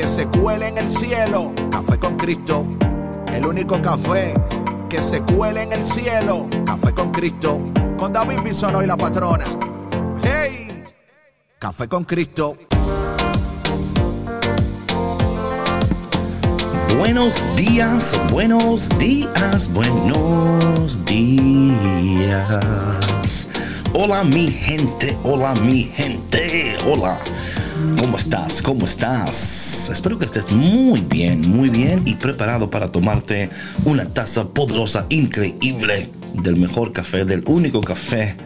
que se cuele en el cielo. Café con Cristo, el único café que se cuele en el cielo. Café con Cristo, con David Bisono y la patrona. ¡Hey! Café con Cristo. Buenos días, buenos días, buenos días. Hola mi gente, hola mi gente, hola. ¿Cómo estás? ¿Cómo estás? Espero que estés muy bien, muy bien y preparado para tomarte una taza poderosa, increíble del mejor café, del único café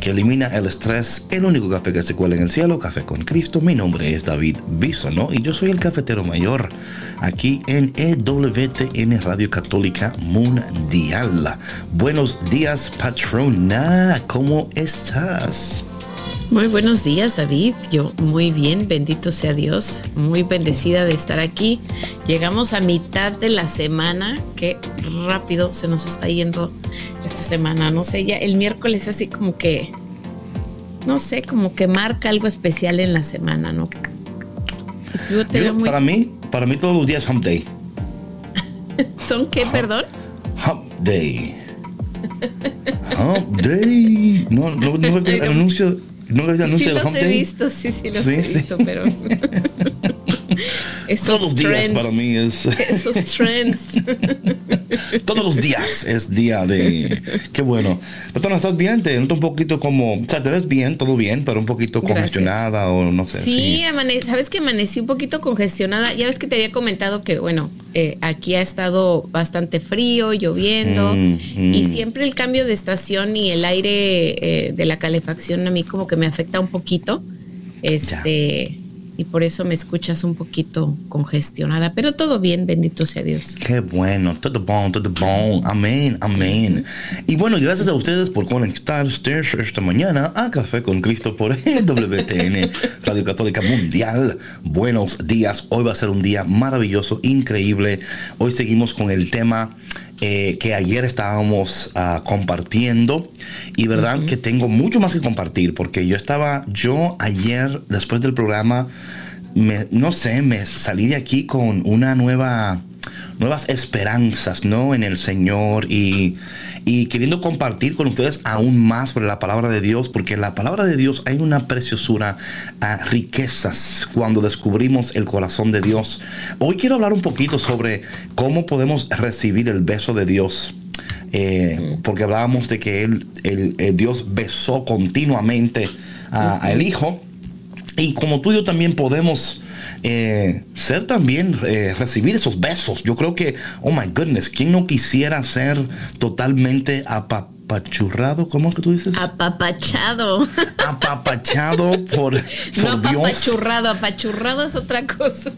que elimina el estrés, el único café que se cuela en el cielo, Café con Cristo. Mi nombre es David Bisonó y yo soy el cafetero mayor aquí en EWTN Radio Católica Mundial. Buenos días, patrona, ¿cómo estás? Muy buenos días, David. Yo muy bien, bendito sea Dios. Muy bendecida de estar aquí. Llegamos a mitad de la semana. Qué rápido se nos está yendo esta semana. No sé, ya el miércoles así como que, no sé, como que marca algo especial en la semana, ¿no? Para mí, para mí todos los días Hump Day. ¿Son qué, perdón? Hump Day. Hump Day. No, no, no, el anuncio ¿No sí los he visto, sí, sí los he visto, pero... Esos Todos los días para mí es... Esos trends. Todos los días es día de... Qué bueno. Pero ¿estás bien? Te noto un poquito como... O sea, te ves bien, todo bien, pero un poquito congestionada o no sé. Sí, sabes que amanecí un poquito congestionada. Ya ves que te había comentado que, bueno, eh, aquí ha estado bastante frío, lloviendo, mm, y mm. siempre el cambio de estación y el aire eh, de la calefacción a mí como que me afecta un poquito. Este y por eso me escuchas un poquito congestionada, pero todo bien, bendito sea Dios. Qué bueno, todo bon, todo bon, amén, amén. Y bueno, gracias a ustedes por conectarse esta mañana a Café con Cristo por WTN, Radio Católica Mundial. Buenos días, hoy va a ser un día maravilloso, increíble. Hoy seguimos con el tema eh, que ayer estábamos ah, compartiendo y verdad que tengo mucho más que compartir porque yo estaba, yo ayer después del programa, me, no sé, me salí de aquí con una nueva nuevas esperanzas, ¿no? En el Señor y, y queriendo compartir con ustedes aún más sobre la palabra de Dios, porque en la palabra de Dios hay una preciosura, a riquezas cuando descubrimos el corazón de Dios. Hoy quiero hablar un poquito sobre cómo podemos recibir el beso de Dios. Eh, porque hablábamos de que él, el, Dios besó continuamente a, el Hijo. Y como tú y yo también podemos eh, ser también, eh, recibir esos besos. Yo creo que, oh my goodness, ¿quién no quisiera ser totalmente apapado? Apachurrado, ¿cómo que tú dices? Apapachado. Apapachado por, no apachurrado, apachurrado es otra cosa.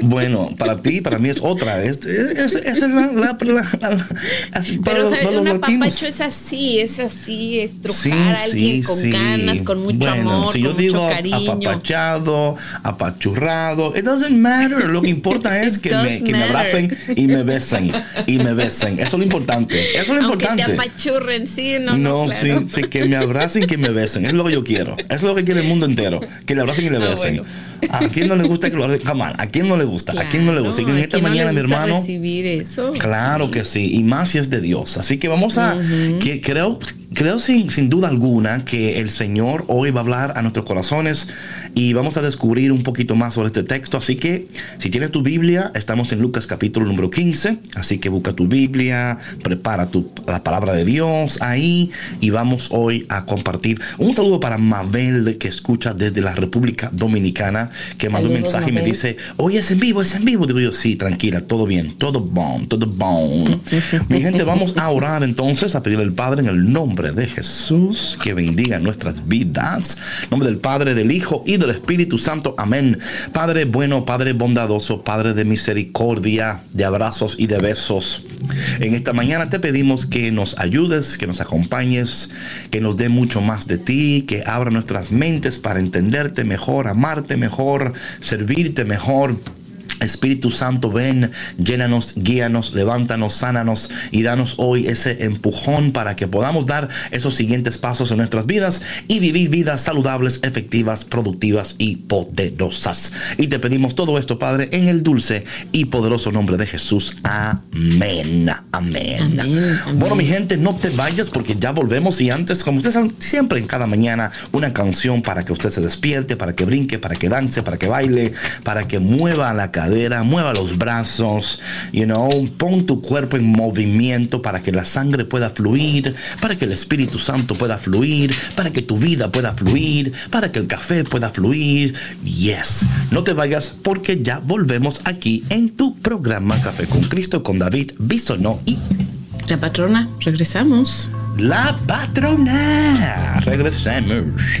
Bueno, para ti, para mí es otra. Es, es, es la, la, Pero ¿sabes? un apapacho es así, es así, estrujar a alguien con ganas, con mucho amor, si yo con digo mucho cariño. apapachado, apachurrado, it doesn't matter. Lo que importa es que, me, que me, abracen y me besen y me besen. Eso es lo importante. Eso es lo importante. Que te apachurren, sí, no, no, sí, sí, que me abracen y que me besen. Es lo que yo quiero. Es lo que quiere el mundo entero. Que le abracen y le ah, besen. ¿A quién no le gusta que lo Jamás. ¿A quién no le gusta? ¿A quién no le gusta? y en esta mañana, mi hermano. Recibir eso. Claro que sí. Y más si es de Dios. Así que vamos a. que creo creo sin, sin, duda alguna que el Señor hoy va a hablar a nuestros corazones y vamos a descubrir un poquito más sobre este texto. Así que si tienes tu Biblia, estamos en Lucas capítulo número 15. Así que busca tu Biblia, prepara tu, la palabra de Dios ahí y vamos hoy a compartir. Un saludo para Mabel que escucha desde la República Dominicana, que mandó un mensaje y me dice, hoy es en vivo, es en vivo. Digo yo, sí, tranquila, todo bien, todo bon, todo bon. Mi gente, vamos a orar entonces, a pedirle al Padre en el nombre de Jesús que bendiga nuestras vidas. En nombre del Padre, del Hijo y del del Espíritu Santo. Amén. Padre bueno, Padre bondadoso, Padre de misericordia, de abrazos y de besos. En esta mañana te pedimos que nos ayudes, que nos acompañes, que nos dé mucho más de ti, que abra nuestras mentes para entenderte mejor, amarte mejor, servirte mejor Espíritu Santo, ven, llénanos, guíanos, levántanos, sánanos y danos hoy ese empujón para que podamos dar esos siguientes pasos en nuestras vidas y vivir vidas saludables, efectivas, productivas y poderosas. Y te pedimos todo esto, Padre, en el dulce y poderoso nombre de Jesús. Amén. Amén. Bueno, mi gente, no te vayas porque ya volvemos y antes, como ustedes saben, siempre en cada mañana una canción para que usted se despierte, para que brinque, para que dance, para que baile, para que mueva la cara mueva los brazos, you know, pon tu cuerpo en movimiento para que la sangre pueda fluir, para que el Espíritu Santo pueda fluir, para que tu vida pueda fluir, para que el café pueda fluir. Yes, no te vayas porque ya volvemos aquí en tu programa Café con Cristo con David Bisonó y la patrona. Regresamos. La patrona. Regresamos.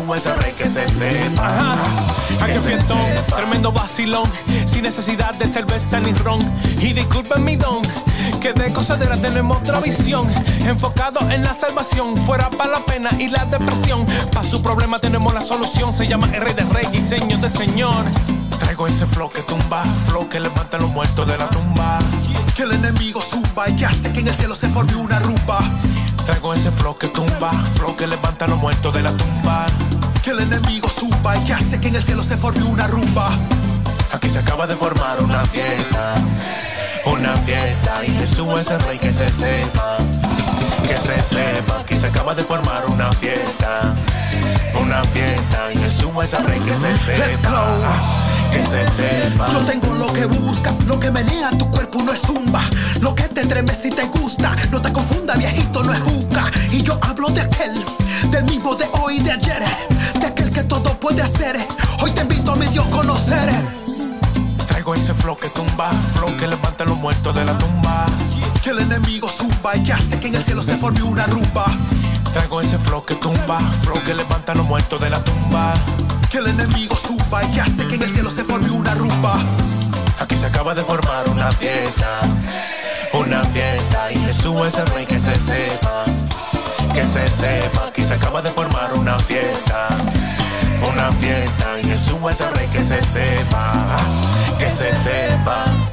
Jesús es el rey que se sepa. Aquí empiezo, tremendo vacilón, sin necesidad de cerveza ni ron. Y disculpen mi don, que de cosadera tenemos otra visión. Enfocado en la salvación, fuera para la pena y la depresión. Para su problema tenemos la solución, se llama el rey de rey y señor de señor. Traigo ese flow que tumba, flow que levanta a los muertos de la tumba. Que el enemigo zumba y que hace que en el cielo se forme una rumba. Traigo ese flow que tumba, flow que levanta a los muertos de la tumba. Que el enemigo zumba y que hace que en el cielo se forme una rumba. Aquí se acaba de formar una fiesta, una fiesta y Jesús es el rey que se sepa, que se sepa. Aquí se acaba de formar una fiesta, una fiesta y Jesús es el rey que se sepa que se sepa. Yo tengo lo que busca, lo que menea tu cuerpo no es zumba. Lo que te treme si te gusta, no te confunda, viejito, no es juca. Y yo hablo de aquel, del mismo de hoy y de ayer, de aquel que todo puede hacer. Hoy te invito a mi Dios conocer. Traigo ese flow que tumba, flow que levanta a los muertos de la tumba. Que el enemigo zumba y que hace que en el cielo se forme una rumba. Traigo ese flow que tumba, flow que levanta a los muertos de la tumba. Que el enemigo suba y que hace que en el cielo se forme una rumba. Aquí se acaba de formar una fiesta, una fiesta. Y Jesús es el rey que se sepa, que se sepa. Aquí se acaba de formar una fiesta, una fiesta. Y Jesús es el rey que se sepa, que se sepa.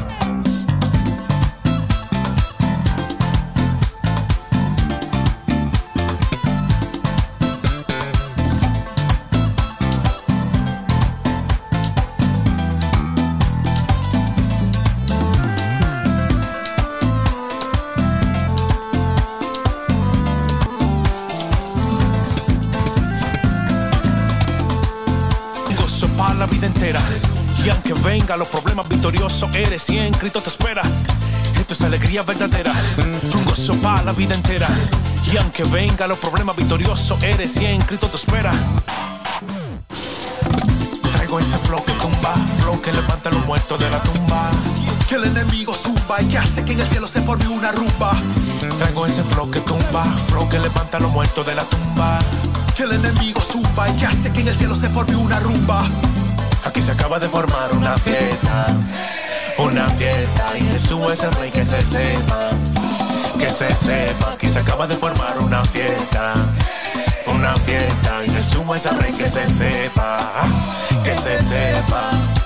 Victoriosos eres y en Cristo te espera. Esto es alegría verdadera, un gozo para la vida entera. Y aunque venga los problemas victoriosos eres y en Cristo te espera. Traigo ese flow que tumba, flow que levanta a los muertos de la tumba. Que el enemigo zumba y que hace que en el cielo se forme una rumba. Traigo ese flow que tumba, flow que levanta a los muertos de la tumba. Que el enemigo zumba y que hace que en el cielo se forme una rumba. Aquí se acaba de formar una fiesta, una fiesta y Jesús es el rey que se sepa, que se sepa. Aquí se acaba de formar una fiesta, una fiesta y Jesús es el rey que se sepa, que se sepa.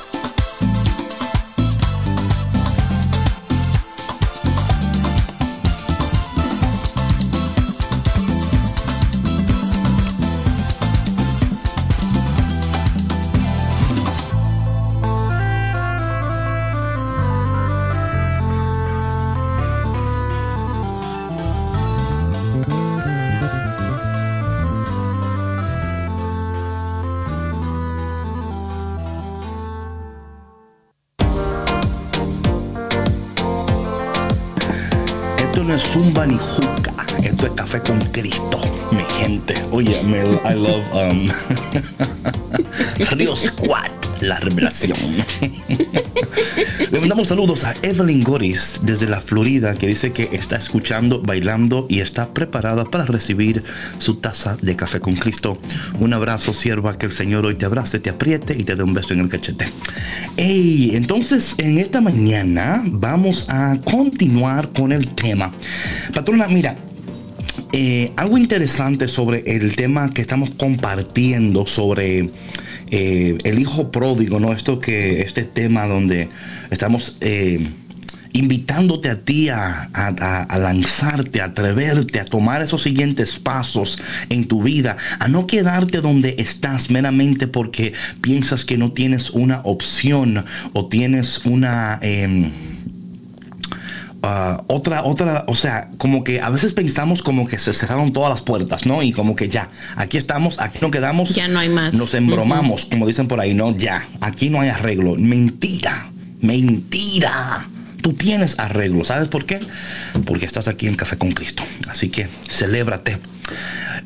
No es zumba ni juca. Esto es café con Cristo, mi gente. Oye, me, I love um, Río Squad, la revelación. Le mandamos saludos a Evelyn Goris desde la Florida que dice que está escuchando, bailando y está preparada para recibir su taza de café con Cristo. Un abrazo, sierva, que el Señor hoy te abrace, te apriete y te dé un beso en el cachete. Hey, entonces en esta mañana vamos a continuar con el tema. Patrona, mira, eh, algo interesante sobre el tema que estamos compartiendo sobre eh, el hijo pródigo, ¿no? Esto que, este tema donde estamos eh, invitándote a ti a, lanzarte, a atreverte, a tomar esos siguientes pasos en tu vida, a no quedarte donde estás meramente porque piensas que no tienes una opción o tienes una... Em, Ah, otra, otra, o sea, como que a veces pensamos como que se cerraron todas las puertas, ¿no? Y como que ya, aquí estamos, aquí no quedamos. Ya no hay más. Nos embromamos, como dicen por ahí, ¿no? Ya, aquí no hay arreglo. Mentira, mentira. Tú tienes arreglo, ¿sabes por qué? Porque estás aquí en Café con Cristo. Así que celébrate.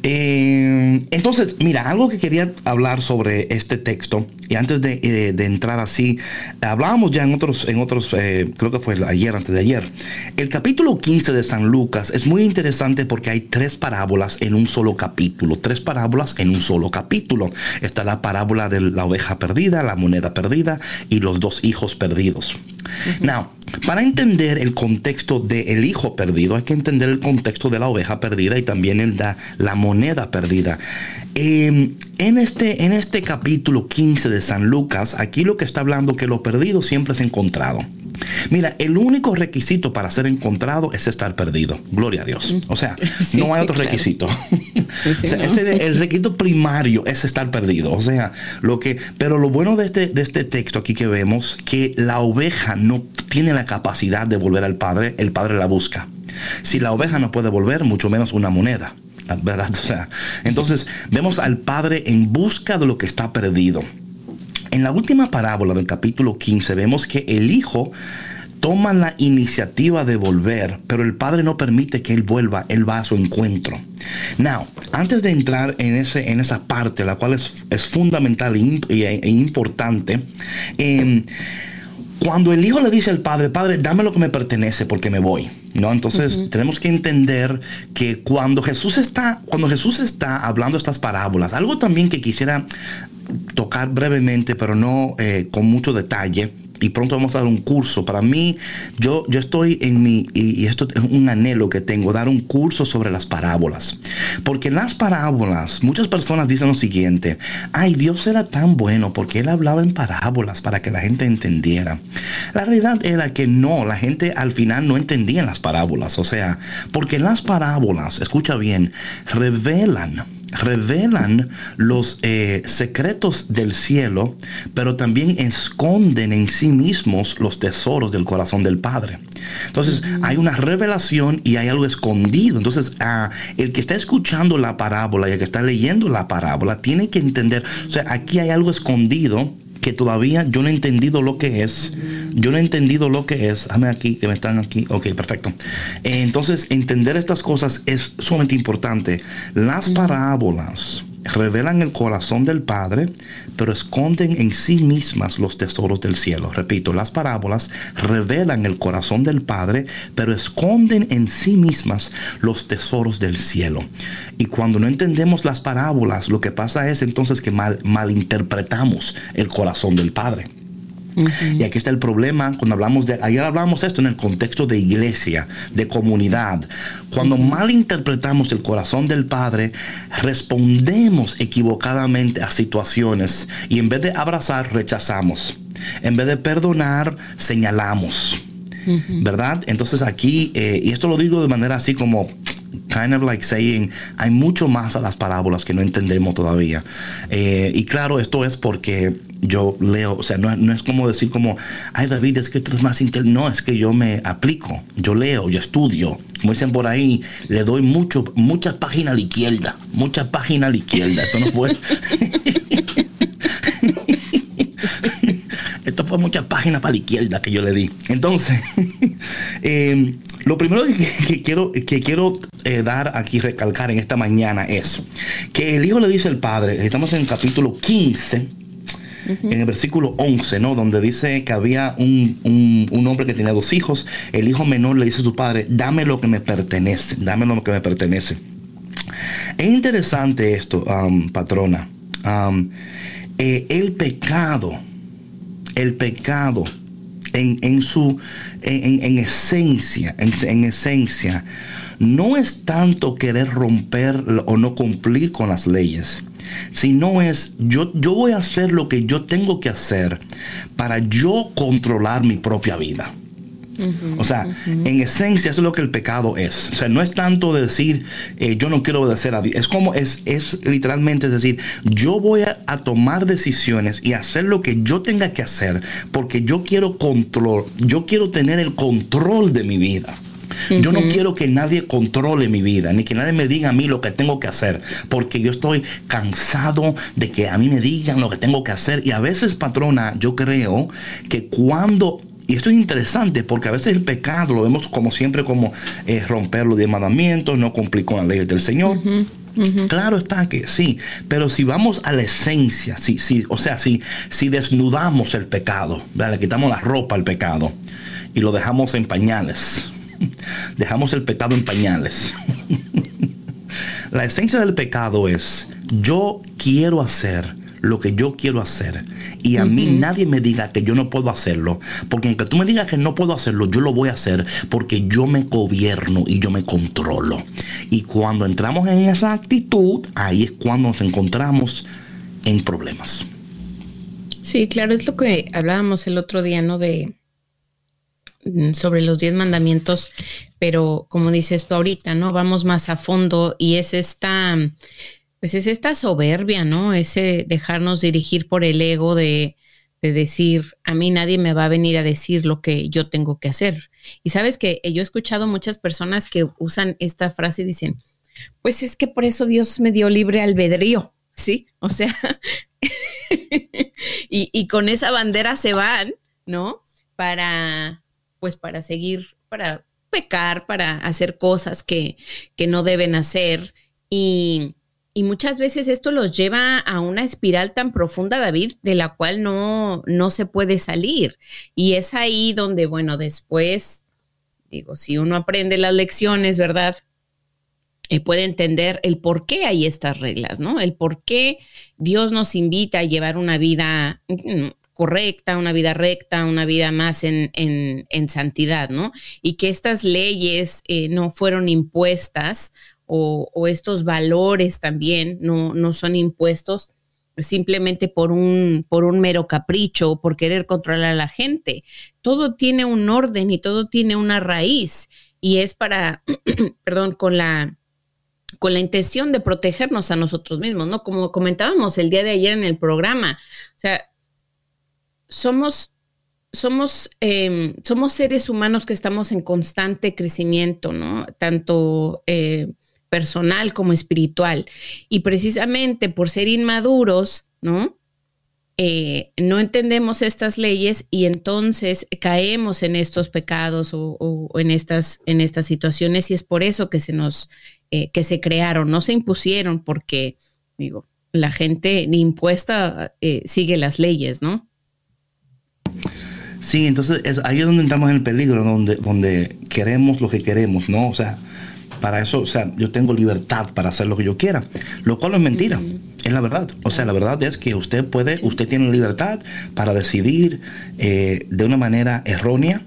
Eh, entonces, mira, algo que quería hablar sobre este texto, y antes de, eh, entrar así, hablábamos ya en otros, en otros eh, creo que fue ayer, antes de ayer. El capítulo 15 de San Lucas es muy interesante porque hay tres parábolas en un solo capítulo, tres parábolas en un solo capítulo. Está la parábola de la oveja perdida, la moneda perdida y los dos hijos perdidos. Now, para entender el contexto del hijo perdido, hay que entender el contexto de la oveja perdida y también el la moneda moneda perdida. Em, en, este, en este capítulo 15 de San Lucas, aquí lo que está hablando que lo perdido siempre es encontrado. Mira, el único requisito para ser encontrado es estar perdido. Gloria a Dios. O sea, no hay otro requisito. el requisito primario es estar perdido. O sea, lo que. Pero lo bueno de este, de este texto aquí que vemos, que la oveja no tiene la capacidad de volver al Padre, el Padre la busca. Si la oveja no puede volver, mucho menos una moneda. ¿verdad? Entonces vemos al Padre en busca de lo que está perdido. En la última parábola del capítulo 15 vemos que el Hijo toma la iniciativa de volver, pero el Padre no permite que Él vuelva, Él va a su encuentro. Now, antes de entrar en, ese, en esa parte, la cual es, es fundamental e, e importante, eh, cuando el hijo le dice al padre, padre, dame lo que me pertenece porque me voy, ¿no? Entonces tenemos que entender que cuando Jesús está, cuando Jesús está hablando estas parábolas, algo también que quisiera tocar brevemente, pero no eh, con mucho detalle, y pronto vamos a dar un curso. Para mí, yo, yo estoy en mi, y, esto es un anhelo que tengo, dar un curso sobre las parábolas. Porque las parábolas, muchas personas dicen lo siguiente, ay, Dios era tan bueno porque Él hablaba en parábolas para que la gente entendiera. La realidad era que no, la gente al final no entendía las parábolas. O sea, porque las parábolas, escucha bien, revelan revelan los eh, secretos del cielo, pero también esconden en sí mismos los tesoros del corazón del Padre. Entonces hay una revelación y hay algo escondido. Entonces ah, el que está escuchando la parábola y el que está leyendo la parábola tiene que entender, o sea, aquí hay algo escondido que todavía yo no he entendido lo que es. Yo no he entendido lo que es. Dame aquí, que me están aquí. Ok, perfecto. entonces, entender estas cosas es sumamente importante. Las parábolas revelan el corazón del Padre, pero esconden en sí mismas los tesoros del cielo. Repito, las parábolas revelan el corazón del Padre, pero esconden en sí mismas los tesoros del cielo. Y cuando no entendemos las parábolas, lo que pasa es entonces que mal, malinterpretamos el corazón del Padre. Y aquí está el problema cuando hablamos de, ayer hablamos esto en el contexto de iglesia, de comunidad. Cuando mal interpretamos el corazón del Padre, respondemos equivocadamente a situaciones y en vez de abrazar, rechazamos. En vez de perdonar, señalamos. ¿Verdad? Entonces aquí, eh, y esto lo digo de manera así como kind of like saying, hay mucho más a las parábolas que no entendemos todavía. Eh, y claro, esto es porque yo leo, o sea, no, es como decir como, ay David, es que tú eres más inteligente. No, es que yo me aplico, yo leo, yo estudio. Como dicen por ahí, le doy mucho, muchas páginas a la izquierda, muchas páginas a la izquierda. Esto no fue. Esto fue muchas páginas para la izquierda que yo le di. Entonces, eh, lo primero que, quiero, que quiero eh, dar aquí, recalcar en esta mañana es que el hijo le dice al padre, estamos en el capítulo 15, en el versículo 11, ¿no? Donde dice que había un, hombre que tenía dos hijos. El hijo menor le dice a su padre, dame lo que me pertenece, dame lo que me pertenece. Es interesante esto, um, patrona. Um, eh, el pecado, el pecado en, su, en, esencia, en, esencia, no es tanto querer romper o no cumplir con las leyes, sino es yo, yo voy a hacer lo que yo tengo que hacer para yo controlar mi propia vida o sea, en esencia eso es lo que el pecado es. O sea, no es tanto decir eh, yo no quiero obedecer a Dios. Es como es, es literalmente decir, yo voy a, tomar decisiones y hacer lo que yo tenga que hacer porque yo quiero control, yo quiero tener el control de mi vida. Yo no quiero que nadie controle mi vida, ni que nadie me diga a mí lo que tengo que hacer, porque yo estoy cansado de que a mí me digan lo que tengo que hacer. Y a veces, patrona, yo creo que cuando y esto es interesante porque a veces el pecado lo vemos como siempre como eh, romper los diez mandamientos, no cumplir con las leyes del Señor. Claro está que sí, pero si vamos a la esencia, si, si, o sea, si, si desnudamos el pecado, le quitamos la ropa al pecado y lo dejamos en pañales, dejamos el pecado en pañales. la esencia del pecado es, yo quiero hacer lo que yo quiero hacer y a mí nadie me diga que yo no puedo hacerlo, porque aunque tú me digas que no puedo hacerlo, yo lo voy a hacer porque yo me gobierno y yo me controlo. Y cuando entramos en esa actitud, ahí es cuando nos encontramos en problemas. Sí, claro, es lo que hablábamos el otro día, ¿no? De sobre los diez mandamientos, pero como dices tú ahorita, ¿no? Vamos más a fondo y es esta pues es esta soberbia, ¿no? Ese dejarnos dirigir por el ego de, decir, a mí nadie me va a venir a decir lo que yo tengo que hacer. Y sabes que yo he escuchado muchas personas que usan esta frase y dicen, pues es que por eso Dios me dio libre albedrío, ¿sí? O sea, y, y, con esa bandera se van, ¿no? Para, pues para seguir, para pecar, para hacer cosas que, que no deben hacer. Y, y muchas veces esto los lleva a una espiral tan profunda, David, de la cual no, no se puede salir. Y es ahí donde, bueno, después, digo, si uno aprende las lecciones, ¿verdad? Y puede entender el por qué hay estas reglas, ¿no? El por qué Dios nos invita a llevar una vida mm, correcta, una vida recta, una vida más en, en, santidad, ¿no? Y que estas leyes eh, no fueron impuestas o, estos valores también no, no son impuestos simplemente por un, por un mero capricho o por querer controlar a la gente. Todo tiene un orden y todo tiene una raíz y es para, perdón, con la, con la intención de protegernos a nosotros mismos, ¿no? Como comentábamos el día de ayer en el programa, o sea, somos, somos, em, somos seres humanos que estamos en constante crecimiento, ¿no? Tanto eh, personal como espiritual. Y precisamente por ser inmaduros, ¿no? Eh, no entendemos estas leyes y entonces caemos en estos pecados o, en, estas, en estas situaciones y es por eso que se nos, eh, que se crearon, no se impusieron porque, digo, la gente impuesta sigue las leyes, ¿no? Sí, entonces es ahí es donde entramos en el peligro, donde, donde queremos lo que queremos, ¿no? O sea, para eso, o sea, yo tengo libertad para hacer lo que yo quiera, lo cual no es mentira, es la verdad. O sea, la verdad es que usted puede, usted tiene libertad para decidir eh, de una manera errónea,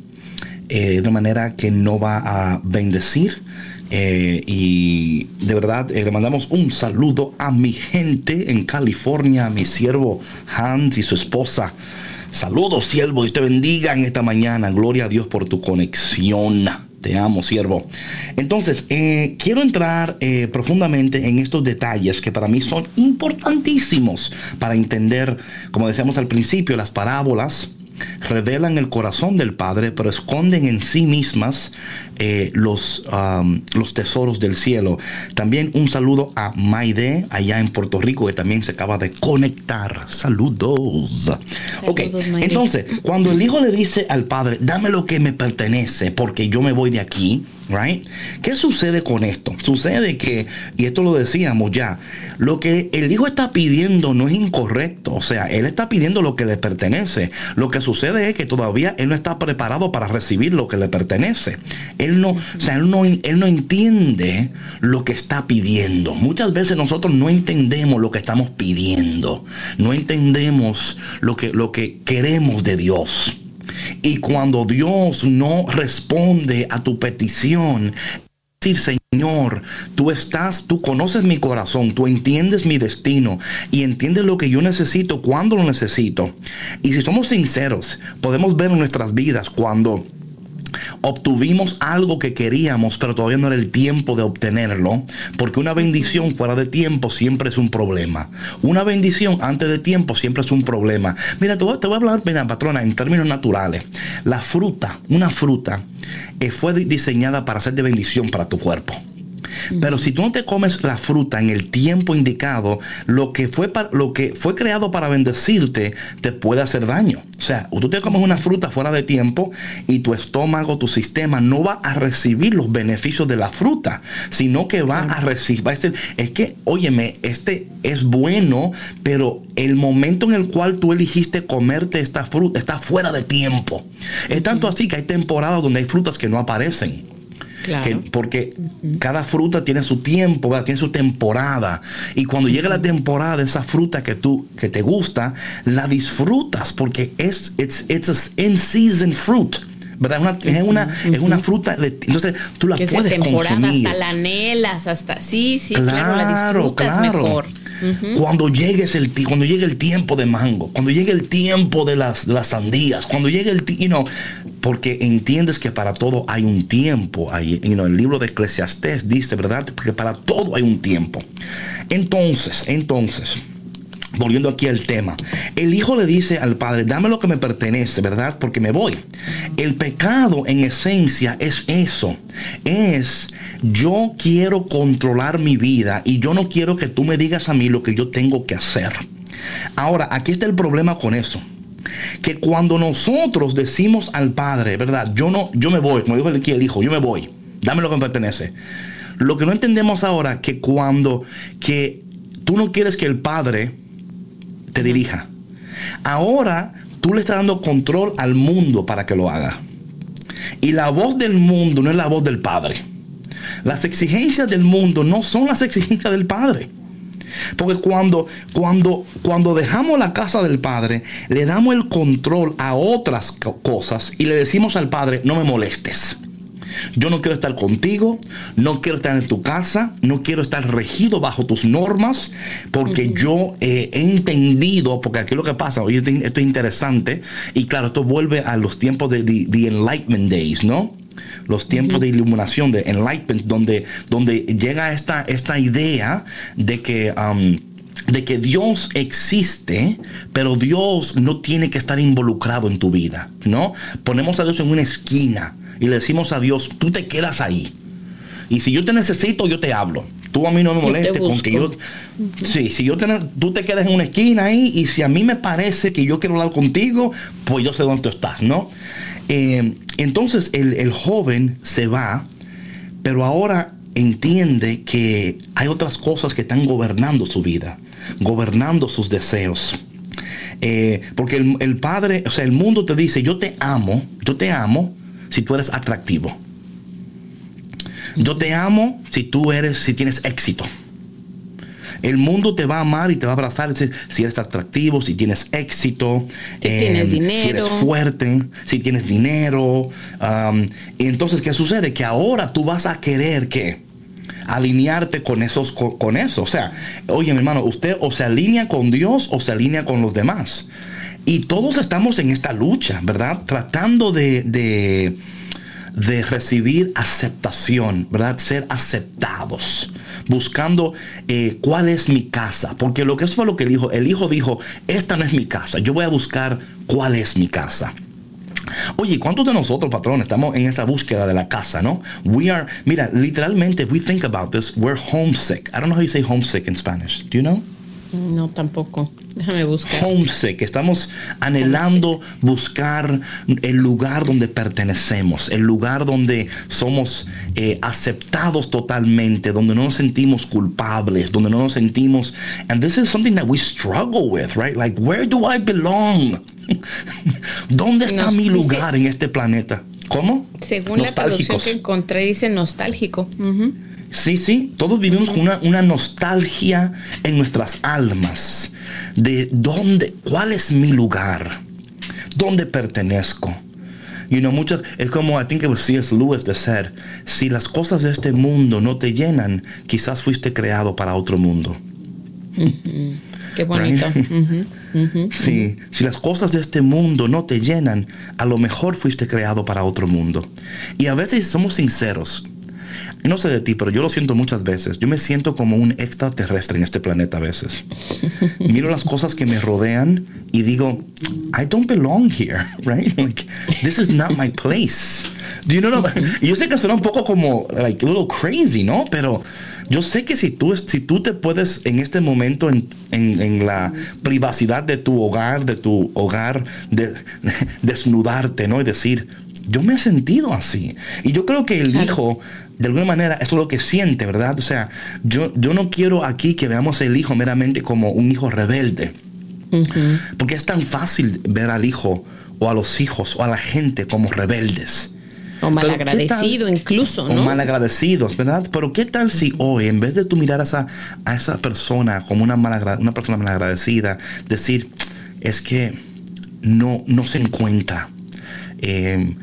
eh, de una manera que no va a bendecir. Eh, y de verdad le mandamos un saludo a mi gente en California, a mi siervo Hans y su esposa. Saludos, siervo, y te bendiga en esta mañana. Gloria a Dios por tu conexión. Te amo, siervo. Entonces, eh, quiero entrar eh, profundamente en estos detalles que para mí son importantísimos para entender, como decíamos al principio, las parábolas revelan el corazón del Padre, pero esconden en sí mismas eh, los, los tesoros del cielo. También un saludo a Maide, allá en Puerto Rico, que también se acaba de conectar. Saludos. ok, entonces, cuando el Hijo le dice al Padre, dame lo que me pertenece, porque yo me voy de aquí, Right? ¿Qué sucede con esto? Sucede que, y esto lo decíamos ya, lo que el hijo está pidiendo no es incorrecto. O sea, él está pidiendo lo que le pertenece. Lo que sucede es que todavía él no está preparado para recibir lo que le pertenece. Él no, o sea, él no, él no entiende lo que está pidiendo. Muchas veces nosotros no entendemos lo que estamos pidiendo. No entendemos lo que, lo que queremos de Dios. Y cuando Dios no responde a tu petición, decir, Señor, tú estás, tú conoces mi corazón, tú entiendes mi destino y entiendes lo que yo necesito, cuando lo necesito. Y si somos sinceros, podemos ver en nuestras vidas cuando obtuvimos algo que queríamos, pero todavía no era el tiempo de obtenerlo, porque una bendición fuera de tiempo siempre es un problema. Una bendición antes de tiempo siempre es un problema. Mira, te voy, a hablar, mira, patrona, en términos naturales. La fruta, una fruta, eh, fue diseñada para ser de bendición para tu cuerpo. Pero si tú no te comes la fruta en el tiempo indicado, lo que fue, para, lo que fue creado para bendecirte te puede hacer daño. O sea, tú te comes una fruta fuera de tiempo y tu estómago, tu sistema no va a recibir los beneficios de la fruta, sino que va a recibir, va a decir, es que, óyeme, este es bueno, pero el momento en el cual tú eligiste comerte esta fruta está fuera de tiempo. Es tanto así que hay temporadas donde hay frutas que no aparecen porque cada fruta tiene su tiempo, tiene su temporada. Y cuando llega la temporada esa fruta que tú que te gusta, la disfrutas porque es it's, it's in season fruit. ¿verdad? es, una, es una fruta, de, entonces tú la que puedes temporada, consumir. Hasta la anhelas, hasta, sí, sí, claro, la disfrutas mejor. Cuando llegue el cuando llegue el tiempo de mango, cuando llegue el tiempo de las, de las sandías, cuando llegue el you porque entiendes que para todo hay un tiempo. Hay, el libro de Eclesiastés dice, ¿verdad? Que para todo hay un tiempo. Entonces, entonces, volviendo aquí al tema, el hijo le dice al padre, dame lo que me pertenece, ¿verdad? Porque me voy. El pecado en esencia es eso, es yo quiero controlar mi vida y yo no quiero que tú me digas a mí lo que yo tengo que hacer. Ahora, aquí está el problema con eso. Que cuando nosotros decimos al Padre, ¿verdad? Yo no, yo me voy, como dijo aquí el Hijo, yo me voy, dame lo que me pertenece. Lo que no entendemos ahora, que cuando, que tú no quieres que el Padre te dirija. Ahora tú le estás dando control al mundo para que lo haga. Y la voz del mundo no es la voz del Padre. Las exigencias del mundo no son las exigencias del Padre. Porque cuando, cuando, cuando dejamos la casa del Padre, le damos el control a otras cosas y le decimos al Padre, no me molestes. Yo no quiero estar contigo, no quiero estar en tu casa, no quiero estar regido bajo tus normas, porque yo he entendido, porque aquí lo que pasa, oye, esto es interesante, y claro, esto vuelve a los tiempos de the Enlightenment Days, ¿no? Los tiempos de iluminación, de enlightenment, donde, donde llega esta, esta idea de que... Um, de que Dios existe, pero Dios no tiene que estar involucrado en tu vida, ¿no? Ponemos a Dios en una esquina y le decimos a Dios, tú te quedas ahí. Y si yo te necesito, yo te hablo. Tú a mí no me molestes con que yo... Sí, si yo te, tú te quedas en una esquina ahí y si a mí me parece que yo quiero hablar contigo, pues yo sé dónde tú estás, ¿no? Eh, entonces el, joven se va, pero ahora entiende que hay otras cosas que están gobernando su vida, gobernando sus deseos. Eh, porque el, el, padre, o sea, el mundo te dice, yo te amo, yo te amo si tú eres atractivo. Yo te amo si tú eres, si tienes éxito. El mundo te va a amar y te va a abrazar si eres atractivo, si tienes éxito, si, tienes dinero. Em, si eres fuerte, si tienes dinero. y entonces, ¿qué sucede? Que ahora tú vas a querer que alinearte con esos con, eso. O sea, oye, mi hermano, usted o se alinea con Dios o se alinea con los demás. Y todos estamos en esta lucha, ¿verdad? Tratando de de recibir aceptación, ¿verdad? Ser aceptados, buscando eh, cuál es mi casa, porque lo que eso fue lo que el hijo, el hijo dijo, esta no es mi casa, yo voy a buscar cuál es mi casa. Oye, ¿cuántos de nosotros, patrón, estamos en esa búsqueda de la casa, no? We are, mira, literalmente, if we think about this, we're homesick. I don't know how you say homesick in Spanish. Do you know? No, tampoco. Déjame buscar. Homesick, estamos anhelando buscar el lugar donde pertenecemos, el lugar donde somos eh, aceptados totalmente, donde no nos sentimos culpables, donde no nos sentimos. And this is something that we struggle with, right? Like, where do I belong? ¿Dónde está mi lugar en este planeta? ¿Cómo? Según la traducción que encontré, dice nostálgico. Sí, sí, todos vivimos con una, nostalgia en nuestras almas de dónde, cuál es mi lugar, dónde pertenezco. You know, muchas, es como, I think it was C.S. Lewis de ser, si las cosas de este mundo no te llenan, quizás fuiste creado para otro mundo. Qué bonito. sí, si las cosas de este mundo no te llenan, a lo mejor fuiste creado para otro mundo. Y a veces somos sinceros no sé de ti, pero yo lo siento muchas veces. Yo me siento como un extraterrestre en este planeta a veces. Miro las cosas que me rodean y digo, I don't belong here, right? Like, this is not my place. Do you know? Y yo sé que suena un poco como, like, a little crazy, ¿no? Pero yo sé que si tú, si tú te puedes en este momento en, en, la privacidad de tu hogar, de tu hogar, de, desnudarte, ¿no? Y decir, yo me he sentido así. Y yo creo que el hijo, de alguna manera, eso es lo que siente, ¿verdad? O sea, yo, yo no quiero aquí que veamos el hijo meramente como un hijo rebelde. Porque es tan fácil ver al hijo o a los hijos o a la gente como rebeldes. O malagradecido incluso, ¿no? O malagradecidos, ¿verdad? Pero ¿qué tal si hoy, en vez de tú mirar a esa, a esa persona como una, una persona malagradecida, decir, es que no, no se encuentra. Eh,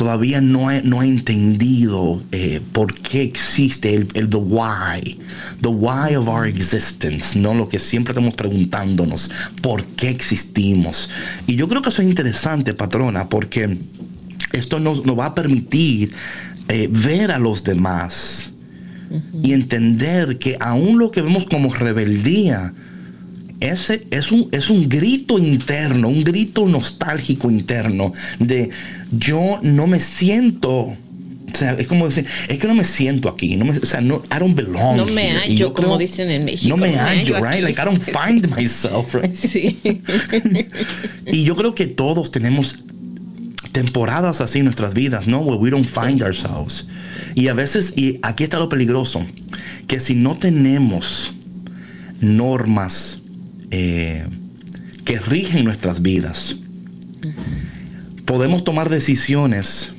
todavía no he, no he entendido eh, por qué existe el, el, the why, the why of our existence, ¿no? Lo que siempre estamos preguntándonos, ¿por qué existimos? Y yo creo que eso es interesante, patrona, porque esto nos, nos va a permitir eh, ver a los demás y entender que aún lo que vemos como rebeldía, ese es un, es un grito interno, un grito nostálgico interno de yo no me siento o sea, es como decir, es que no me siento aquí, no me, o sea, no, I don't belong No me hallo, como dicen en México. No me, hallo, right? Like I don't find myself, right? Sí. y yo creo que todos tenemos temporadas así en nuestras vidas, ¿no? Where we don't find ourselves. Y a veces, y aquí está lo peligroso, que si no tenemos normas eh, que rigen nuestras vidas. Podemos tomar decisiones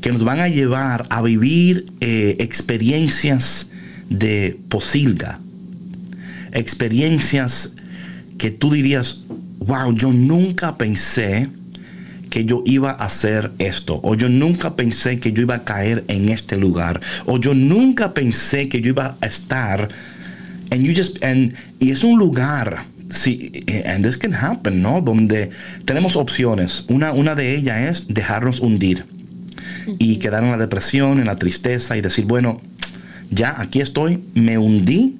que nos van a llevar a vivir eh, experiencias de posilga, experiencias que tú dirías, wow, yo nunca pensé que yo iba a hacer esto, o yo nunca pensé que yo iba a caer en este lugar, o yo nunca pensé que yo iba a estar And you just, and, y es un lugar, sí, and this can happen, ¿no? Donde tenemos opciones. Una, una de ellas es dejarnos hundir y quedar en la depresión, en la tristeza y decir, bueno, ya aquí estoy, me hundí,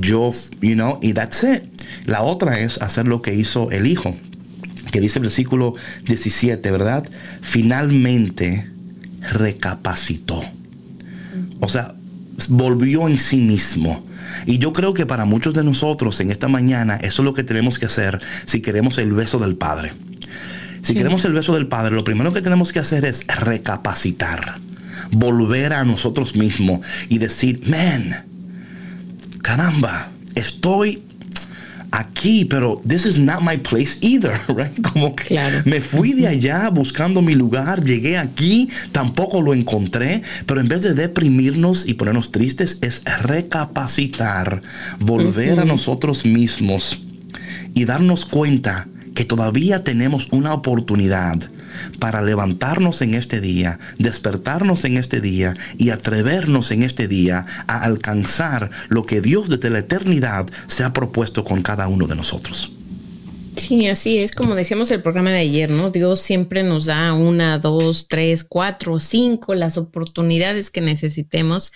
yo, you know, y that's it. La otra es hacer lo que hizo el hijo, que dice el versículo 17, ¿verdad? Finalmente recapacitó. O sea, volvió en sí mismo. Y yo creo que para muchos de nosotros en esta mañana eso es lo que tenemos que hacer si queremos el beso del Padre. Si queremos el beso del Padre, lo primero que tenemos que hacer es recapacitar, volver a nosotros mismos y decir, man, caramba, estoy aquí, pero this is not my place either, right? Como que me fui de allá buscando mi lugar, llegué aquí, tampoco lo encontré, pero en vez de deprimirnos y ponernos tristes, es recapacitar, volver a nosotros mismos y darnos cuenta que todavía tenemos una oportunidad para levantarnos en este día, despertarnos en este día y atrevernos en este día a alcanzar lo que Dios desde la eternidad se ha propuesto con cada uno de nosotros. Sí, así es como decíamos el programa de ayer, ¿no? Dios siempre nos da una, dos, tres, cuatro, cinco, las oportunidades que necesitemos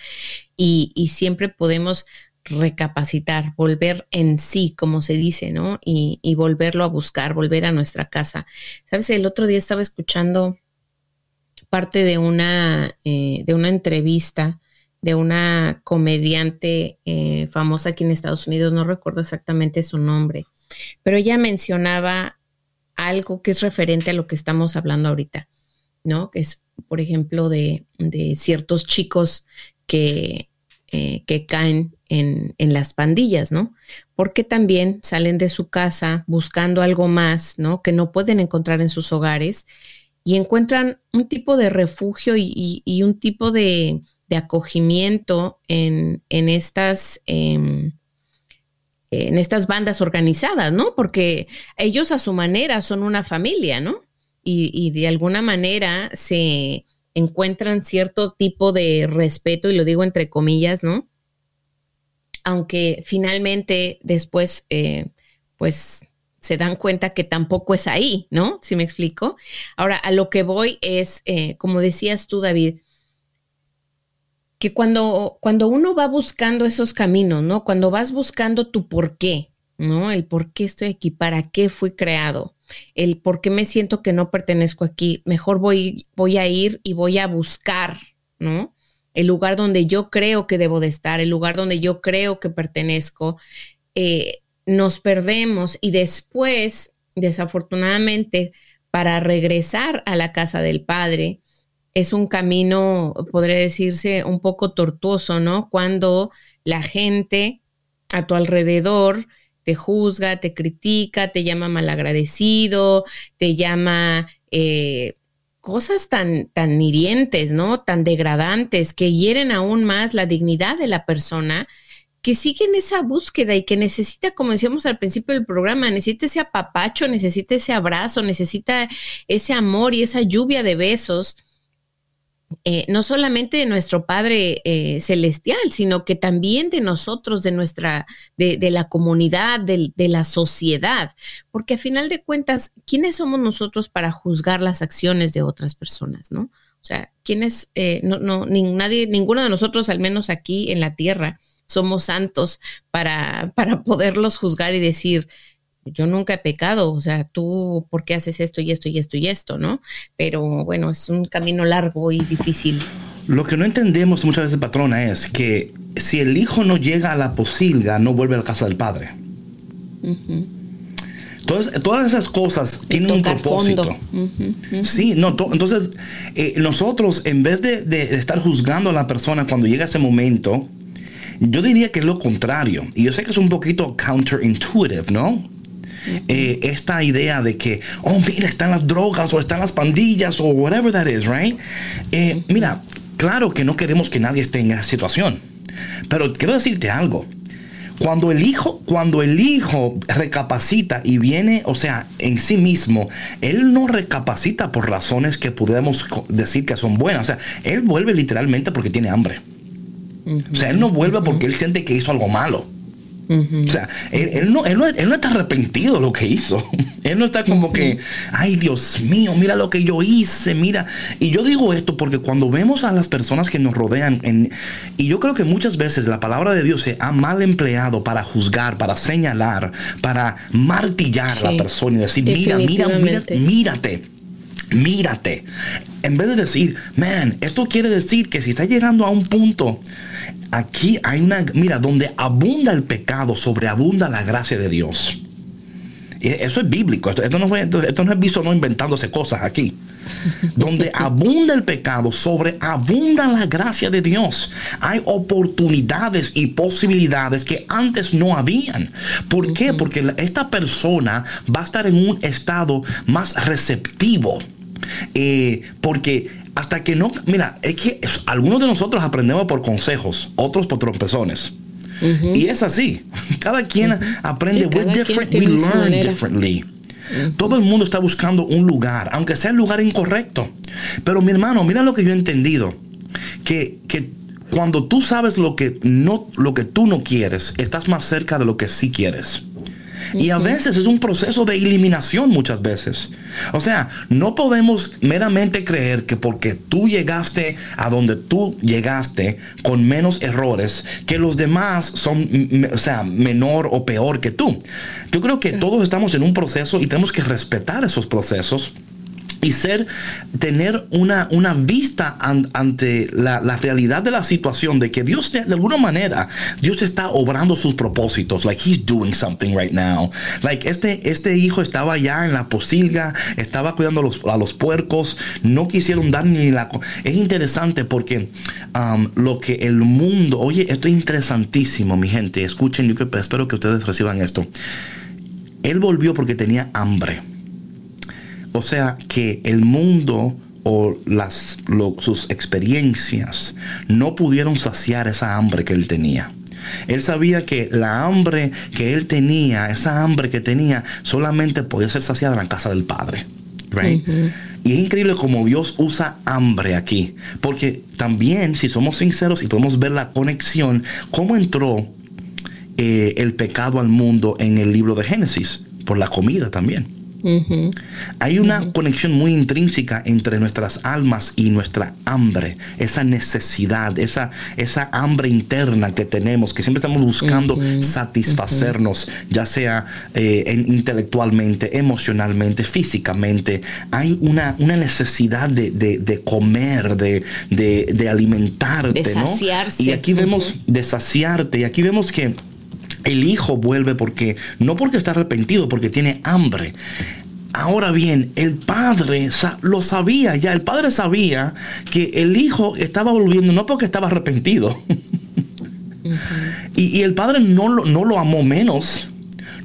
y, y siempre podemos recapacitar, volver en sí, como se dice, ¿no? Y, volverlo a buscar, volver a nuestra casa. Sabes, el otro día estaba escuchando parte de una, eh, de una entrevista de una comediante eh, famosa aquí en Estados Unidos, no recuerdo exactamente su nombre, pero ella mencionaba algo que es referente a lo que estamos hablando ahorita, ¿no? Que es, por ejemplo, de, ciertos chicos que, eh, que caen en, en, las pandillas, ¿no? Porque también salen de su casa buscando algo más, ¿no? Que no pueden encontrar en sus hogares y encuentran un tipo de refugio y, un tipo de, acogimiento en, estas... Em, en estas bandas organizadas, ¿no? Porque ellos a su manera son una familia, ¿no? Y, de alguna manera se encuentran cierto tipo de respeto, y lo digo entre comillas, ¿no? Aunque finalmente después, eh, pues se dan cuenta que tampoco es ahí, ¿no? Si me explico? Ahora, a lo que voy es, eh, como decías tú, David, que cuando, cuando uno va buscando esos caminos, ¿no? Cuando vas buscando tu por qué, ¿no? El por qué estoy aquí, para qué fui creado, el por qué me siento que no pertenezco aquí, mejor voy, voy a ir y voy a buscar, ¿no? El lugar donde yo creo que debo de estar, el lugar donde yo creo que pertenezco. Eh, nos perdemos y después, desafortunadamente, para regresar a la casa del Padre, es un camino, podría decirse, un poco tortuoso, ¿no? Cuando la gente a tu alrededor te juzga, te critica, te llama malagradecido, te llama eh, cosas tan, tan hirientes, ¿no? Tan degradantes que hieren aún más la dignidad de la persona que sigue en esa búsqueda y que necesita, como decíamos al principio del programa, necesita ese apapacho, necesita ese abrazo, necesita ese amor y esa lluvia de besos, eh, no solamente de nuestro Padre eh, Celestial, sino que también de nosotros, de nuestra, de, de la comunidad, de, la sociedad, porque a final de cuentas, ¿quiénes somos nosotros para juzgar las acciones de otras personas, no? O sea, ¿quiénes, eh, no, no, nadie, ninguno de nosotros, al menos aquí en la tierra, somos santos para, para poderlos juzgar y decir, yo nunca he pecado, o sea, tú, ¿por qué haces esto y esto y esto y esto, no? Pero bueno, es un camino largo y difícil. Lo que no entendemos muchas veces, patrona, es que si el hijo no llega a la posilga, no vuelve a la casa del padre. Entonces, todas esas cosas tienen un propósito. Sí, no, entonces eh, nosotros en vez de, de, estar juzgando a la persona cuando llega ese momento, yo diría que es lo contrario. Y yo sé que es un poquito counterintuitive, ¿no? Eh, esta idea de que, oh, mira, están las drogas o están las pandillas o whatever that is, right? Eh, mira, claro que no queremos que nadie esté en esa situación. Pero quiero decirte algo. Cuando el hijo, cuando el hijo recapacita y viene, o sea, en sí mismo, él no recapacita por razones que podemos decir que son buenas. O sea, él vuelve literalmente porque tiene hambre. O sea, él no vuelve porque él siente que hizo algo malo. O sea, él, no, él, no, está arrepentido de lo que hizo. él no está como que, ay Dios mío, mira lo que yo hice, mira. Y yo digo esto porque cuando vemos a las personas que nos rodean, y yo creo que muchas veces la palabra de Dios se ha mal empleado para juzgar, para señalar, para martillar a la persona y decir, mira, mira, mira, mírate mírate. En vez de decir, man, esto quiere decir que si está llegando a un punto Aquí hay una, mira, donde abunda el pecado, sobreabunda la gracia de Dios. Eso es bíblico, esto, no, esto no es visto no inventándose cosas aquí. Donde abunda el pecado, sobreabunda la gracia de Dios. Hay oportunidades y posibilidades que antes no habían. ¿Por qué? Porque esta persona va a estar en un estado más receptivo. Eh, porque hasta que no, mira, es que algunos de nosotros aprendemos por consejos, otros por trompezones. Y es así. Cada quien aprende. different, we learn differently. Todo el mundo está buscando un lugar, aunque sea el lugar incorrecto. Pero mi hermano, mira lo que yo he entendido. Que, que cuando tú sabes lo que, no, lo que tú no quieres, estás más cerca de lo que sí quieres. Y a veces es un proceso de eliminación muchas veces. O sea, no podemos meramente creer que porque tú llegaste a donde tú llegaste con menos errores, que los demás son, o sea, menor o peor que tú. Yo creo que todos estamos en un proceso y tenemos que respetar esos procesos y ser, tener una, una vista ante la, realidad de la situación de que Dios de, alguna manera, Dios está obrando sus propósitos, like he's doing something right now. Like este, este hijo estaba ya en la posilga, estaba cuidando los, a los puercos, no quisieron dar ni la... Es interesante porque um, lo que el mundo, oye, esto es interesantísimo, mi gente, escuchen, yo que, espero que ustedes reciban esto. Él volvió porque tenía hambre. O sea que el mundo o las, sus experiencias no pudieron saciar esa hambre que él tenía. Él sabía que la hambre que él tenía, esa hambre que tenía, solamente podía ser saciada en la casa del Padre. Y es increíble cómo Dios usa hambre aquí. Porque también, si somos sinceros y podemos ver la conexión, cómo entró eh, el pecado al mundo en el libro de Génesis, por la comida también. Hay una conexión muy intrínseca entre nuestras almas y nuestra hambre, esa necesidad, esa, esa hambre interna que tenemos, que siempre estamos buscando satisfacernos, ya sea eh, intelectualmente, emocionalmente, físicamente. Hay una, una necesidad de, comer, de, de, alimentarte, ¿no? Y aquí vemos de saciarte, y aquí vemos que el hijo vuelve porque, no porque está arrepentido, porque tiene hambre. Ahora bien, el padre lo sabía ya, el padre sabía que el hijo estaba volviendo no porque estaba arrepentido. y, el padre no lo, no lo amó menos,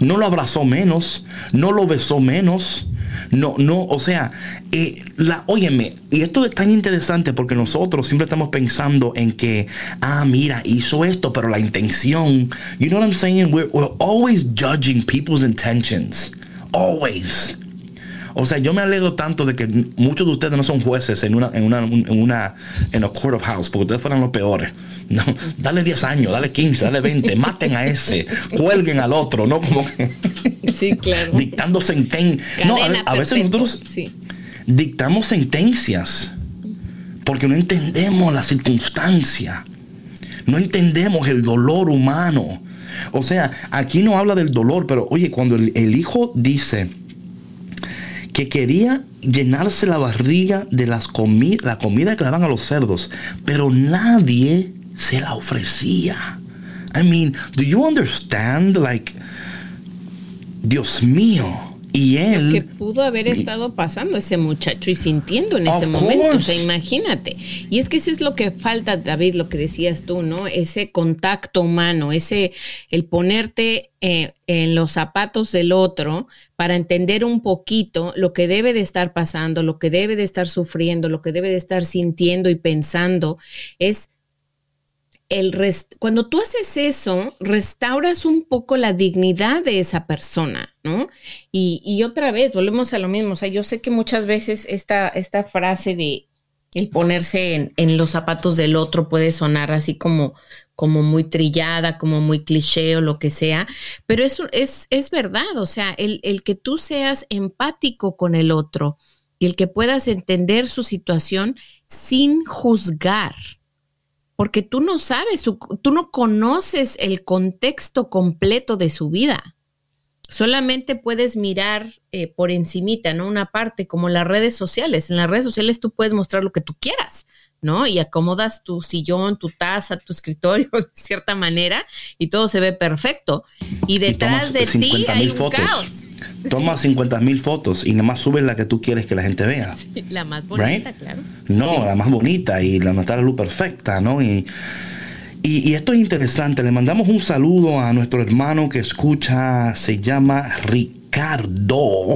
no lo abrazó menos, no lo besó menos. No, no, o sea, eh, la, óyeme, y esto es tan interesante porque nosotros siempre estamos pensando en que, ah, mira, hizo esto, pero la intención, you know what I'm saying? We're, we're always judging people's intentions. Always. O sea, yo me alegro tanto de que muchos de ustedes no son jueces en una, en una, en una, en a court of house, porque ustedes fueron los peores. No, dale 10 años, dale 15, dale 20, maten a ese, cuelguen al otro, ¿no? Como que sí, claro. dictando sentencias. No, a, veces nosotros dictamos sentencias porque no entendemos la circunstancia, no entendemos el dolor humano. O sea, aquí no habla del dolor, pero oye, cuando el hijo dice, que quería llenarse la barriga de las la comida que le daban a los cerdos, pero nadie se la ofrecía. I mean, do you understand? Like, Dios mío. Y él. que pudo haber estado pasando ese muchacho y sintiendo en ese momento. O sea, imagínate. Y es que eso es lo que falta, David, lo que decías tú, ¿no? Ese contacto humano, ese, el ponerte eh, en los zapatos del otro para entender un poquito lo que debe de estar pasando, lo que debe de estar sufriendo, lo que debe de estar sintiendo y pensando. Es el cuando tú haces eso, restauras un poco la dignidad de esa persona, ¿no? Y, otra vez, volvemos a lo mismo. O sea, yo sé que muchas veces esta, esta frase de el ponerse en, los zapatos del otro puede sonar así como, como muy trillada, como muy cliché o lo que sea, pero eso es, es verdad. O sea, el, el que tú seas empático con el otro y el que puedas entender su situación sin juzgar porque tú no sabes, tú no conoces el contexto completo de su vida. Solamente puedes mirar eh, por encimita, ¿no? Una parte como las redes sociales. En las redes sociales tú puedes mostrar lo que tú quieras, ¿no? Y acomodas tu sillón, tu taza, tu escritorio de cierta manera y todo se ve perfecto. Y detrás de ti hay un caos. Toma 50 mil fotos y nada más subes la que tú quieres que la gente vea. la más bonita, claro. No, la más bonita y la la luz perfecta, ¿no? Y, y, esto es interesante. Le mandamos un saludo a nuestro hermano que escucha, se llama Ricardo.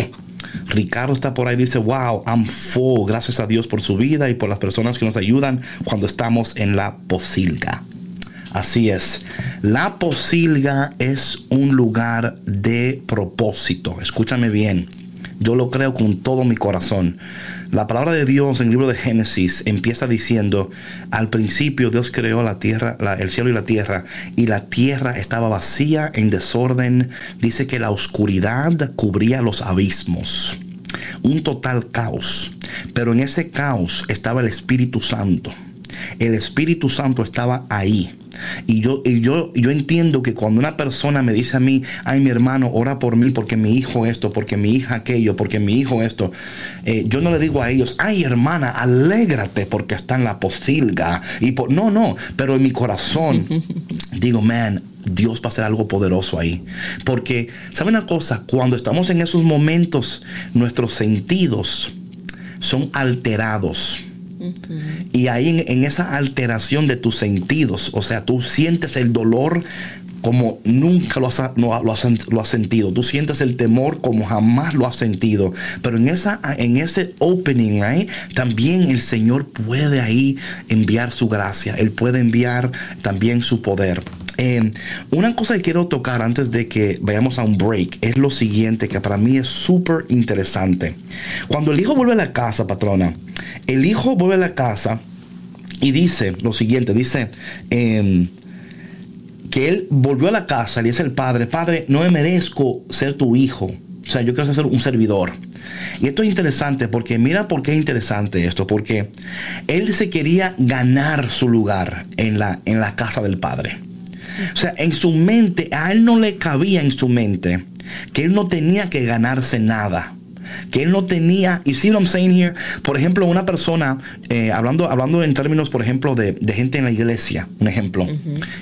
Ricardo está por ahí, dice, wow, I'm full. Gracias a Dios por su vida y por las personas que nos ayudan cuando estamos en la posilga. Así es. La posilga es un lugar de propósito. Escúchame bien. Yo lo creo con todo mi corazón. La palabra de Dios en el libro de Génesis empieza diciendo, al principio Dios creó la tierra, el cielo y la tierra, y la tierra estaba vacía, en desorden. Dice que la oscuridad cubría los abismos. Un total caos. Pero en ese caos estaba el Espíritu Santo. El Espíritu Santo estaba ahí Y yo, y yo, yo entiendo que cuando una persona me dice a mí, ay mi hermano, ora por mí porque mi hijo esto, porque mi hija aquello, porque mi hijo esto, eh, yo no le digo a ellos, ay hermana, alégrate porque está en la posilga. Y por, no, no, pero en mi corazón digo, man, Dios va a hacer algo poderoso ahí. Porque, ¿sabe una cosa? Cuando estamos en esos momentos, nuestros sentidos son alterados. Y ahí en, esa alteración de tus sentidos, o sea, tú sientes el dolor como nunca lo has, lo, has, sentido. Tú sientes el temor como jamás lo has sentido. Pero en, esa, en ese opening, right, también el Señor puede ahí enviar su gracia. Él puede enviar también su poder. Eh, una cosa que quiero tocar antes de que vayamos a un break es lo siguiente que para mí es súper interesante. Cuando el hijo vuelve a la casa, patrona, el hijo vuelve a la casa y dice lo siguiente, dice em, que él volvió a la casa y dice el padre, padre, no me merezco ser tu hijo. O sea, yo quiero ser un servidor. Y esto es interesante porque mira por qué es interesante esto. Porque él se quería ganar su lugar en la, en la casa del padre. O sea, en su mente, a él no le cabía en su mente que él no tenía que ganarse nada que él no tenía, y see what I'm saying here, por ejemplo, una persona, eh, hablando, hablando en términos, por ejemplo, de, gente en la iglesia, un ejemplo,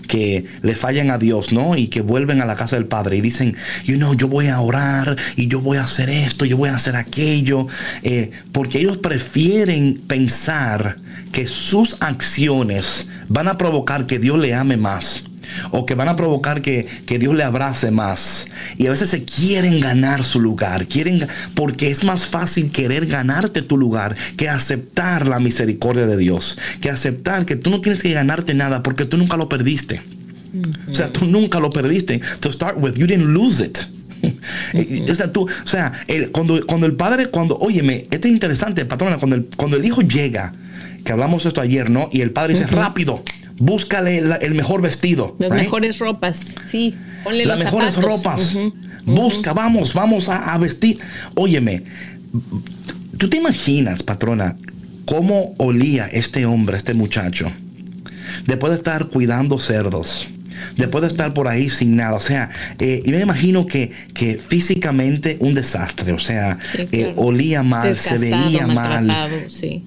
que le fallan a Dios, ¿no? Y que vuelven a la casa del Padre y dicen, you know, yo voy a orar y yo voy a hacer esto, yo voy a hacer aquello, eh, porque ellos prefieren pensar que sus acciones van a provocar que Dios le ame más o que van a provocar que, Dios le abrace más. Y a veces se quieren ganar su lugar, quieren porque es más fácil querer ganarte tu lugar que aceptar la misericordia de Dios, que aceptar que tú no tienes que ganarte nada porque tú nunca lo perdiste. O sea, tú nunca lo perdiste. To start with, you didn't lose it. o sea, tú, o sea cuando, cuando el padre, cuando, óyeme, esto es interesante, patrona, cuando el, cuando el hijo llega, que hablamos esto ayer, ¿no? Y el padre dice, rápido, búscale el mejor vestido. Las mejores ropas, sí. Ponle Las mejores ropas. Busca, vamos, vamos a, vestir. Óyeme, ¿tú te imaginas, patrona, cómo olía este hombre, este muchacho? Después de estar cuidando cerdos después de estar por ahí sin nada. O sea, eh, y me imagino que, que físicamente un desastre. O sea, eh, olía mal, se veía mal. Sí.